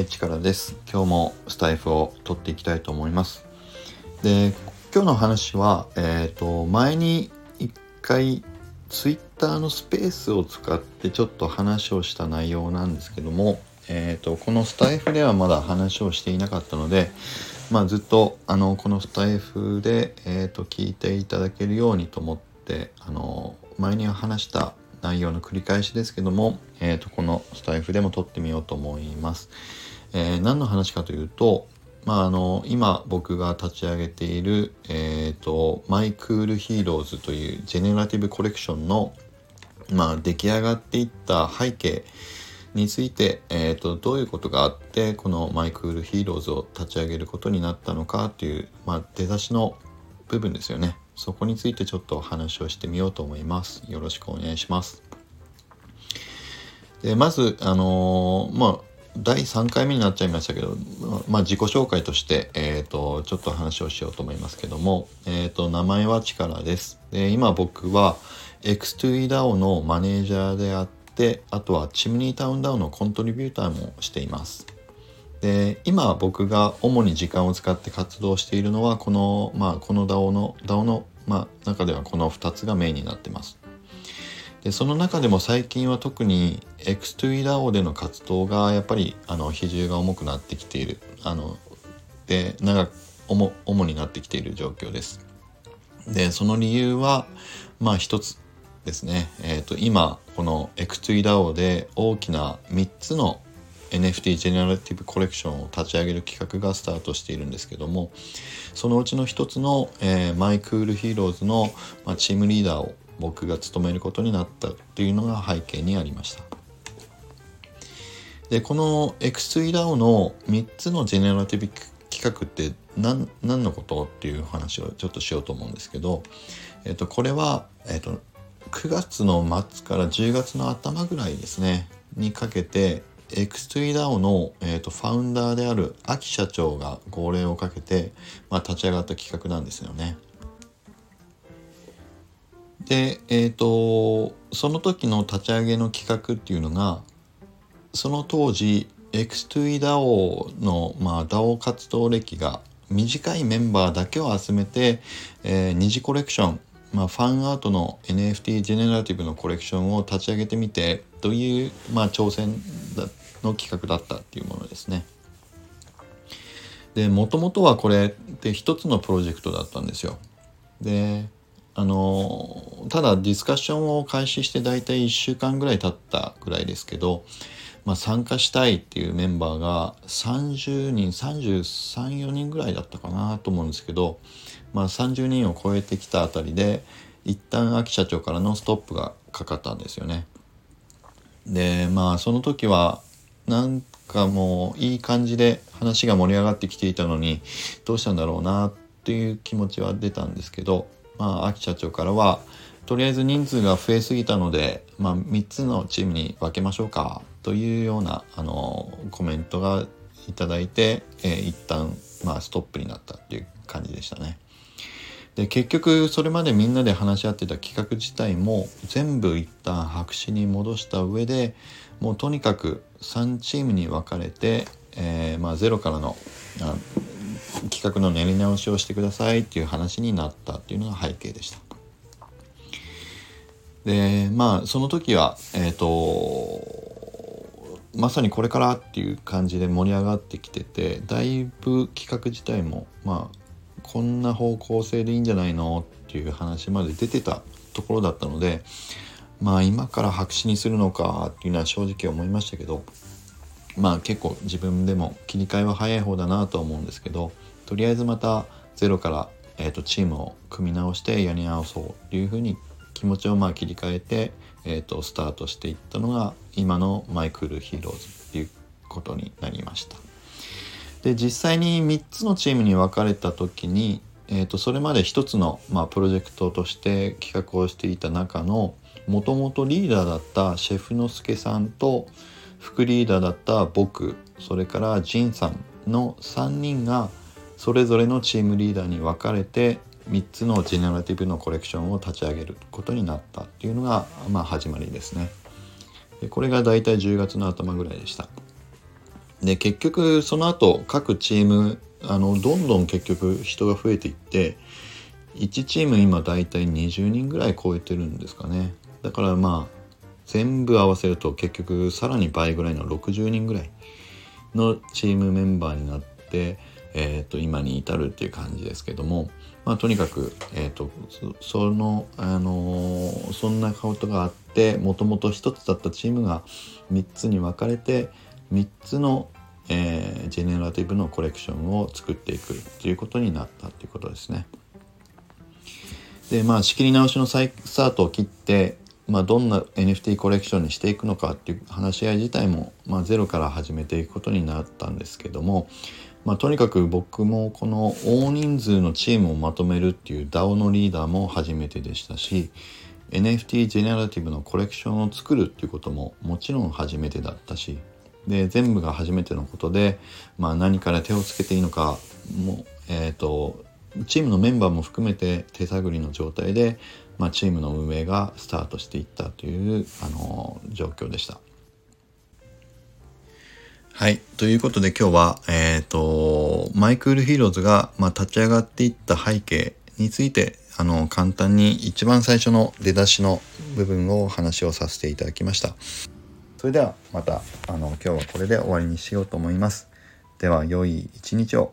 えー、力です。今日もスタイフを取っていきたいと思います。で、今日の話は、えっ、ー、と、前に一回 Twitter のスペースを使ってちょっと話をした内容なんですけども、えっ、ー、と、このスタイフではまだ話をしていなかったので、まあ、ずっとあのこのスタイフで、えーと、聞いていただけるようにと思ってあの前に話した内容の繰り返しですけども、えーと、このスタイフでも撮ってみようと思います。えー、何の話かというと、まあ、あの今僕が立ち上げている、えーと、マイクールヒーローズというジェネラティブコレクションの、まあ、出来上がっていった背景について、えーと、どういうことがあってこのマイクールヒーローズを立ち上げることになったのかという、まあ、出だしの部分ですよねそこについてちょっと話をしてみようと思います。よろしくお願いします。でまずあのー、まあ第3回目になっちゃいましたけど、まあ、自己紹介として、えーと、ちょっと話をしようと思いますけども、えーと、名前は力です。で今僕は X2EDAO のマネージャーであってあとはチムニータウンダウンのコントリビューターもしています。で今僕が主に時間を使って活動しているのはこのまあこの DAO の DAO の、まあ、中ではこの2つがメインになってます。でその中でも最近は特に X2EDAO での活動がやっぱりあの比重が重くなってきている。あので長く主主になってきている状況です。でその理由はまあ一つですね、えーと、今この X2DAO で大きな3つの NFT ジェネラティブコレクションを立ち上げる企画がスタートしているんですけどもそのうちの一つの、えー、 My Cool Heroes の、まあ、チームリーダーを僕が務めることになったっていうのが背景にありました。でこの X2DAO の3つのジェネラティブ企画って何何のことっていう話をちょっとしようと思うんですけど、えっ、とこれは、えっ、と9月の末から10月の頭ぐらいですねにかけて X2DAO の、えーと、ファウンダーである秋社長が号令をかけて、まあ、立ち上がった企画なんですよね。で、えっ、ー、とその時の立ち上げの企画っていうのがその当時 X2DAO の、まあ、DAO 活動歴が短いメンバーだけを集めて、えー、二次コレクションまあ、ファンアートの NFT ジェネラティブのコレクションを立ち上げてみてという、まあ、挑戦の企画だったっていうものですね。でもともとはこれって一つのプロジェクトだったんですよ。であのただディスカッションを開始して大体1週間ぐらい経ったぐらいですけど、まあ、参加したいっていうメンバーが30人334人ぐらいだったかなと思うんですけどまあ、30人を超えてきたあたりで一旦秋社長からのストップがかかったんですよね。でまあその時はなんかもういい感じで話が盛り上がってきていたのにどうしたんだろうなっていう気持ちは出たんですけどまあ秋社長からはとりあえず人数が増えすぎたので、まあ、3つのチームに分けましょうかというようなあのコメントがいただいて、えー、一旦まあストップになったっていう感じでしたね。で結局それまでみんなで話し合ってた企画自体も全部一旦白紙に戻した上でもうとにかく3チームに分かれて、えー、まあ、ゼロからの企画の練り直しをしてくださいっていう話になったっていうのが背景でした。でまあその時はえっ、ー、とまさにこれからっていう感じで盛り上がってきててだいぶ企画自体もまあこんな方向性でいいんじゃないのっていう話まで出てたところだったのでまあ今から白紙にするのかっていうのは正直思いましたけどまあ結構自分でも切り替えは早い方だなとは思うんですけどとりあえずまたゼロから、えーと、チームを組み直してやり直そうっていうふうに気持ちをまあ切り替えて、えーとスタートしていったのが今のマイクルヒーローズっていうことになりました。で実際に3つのチームに分かれた時に、えーと、それまで1つの、まあ、プロジェクトとして企画をしていた中のもともとリーダーだったシェフのすけさんと副リーダーだった僕それからジンさんの3人がそれぞれのチームリーダーに分かれて3つのジェネラティブのコレクションを立ち上げることになったっていうのが、まあ、始まりですね。でこれが大体10月の頭ぐらいでした。で結局その後各チームあのどんどん結局人が増えていって1チーム今大体20人ぐらい超えてるんですかねだからまあ全部合わせると結局さらに倍ぐらいの60人ぐらいのチームメンバーになって、えー、と今に至るっていう感じですけども、まあ、とにかく、えーと、その、あのー、そんなことがあってもともと1つだったチームが3つに分かれて3つの、えー、ジェネラティブのコレクションを作っていくっていうことになったっていうことですね。でまあ仕切り直しの再スタートを切って、まあ、どんな NFT コレクションにしていくのかっていう話し合い自体も、まあ、ゼロから始めていくことになったんですけども、まあ、とにかく僕もこの大人数のチームをまとめるっていう DAO のリーダーも初めてでしたし NFT ジェネラティブのコレクションを作るっていうことももちろん初めてだったしで全部が初めてのことで、まあ、何から手をつけていいのかもえっ、ー、とチームのメンバーも含めて手探りの状態で、まあ、チームの運営がスタートしていったというあの状況でした。はい。ということで今日は、えっ、ー、と、 My Cool Heroes が、まあ、立ち上がっていった背景について、あの、簡単に一番最初の出だしの部分をお話をさせていただきました。それではまた、あの、今日はこれで終わりにしようと思います。では、良い一日を。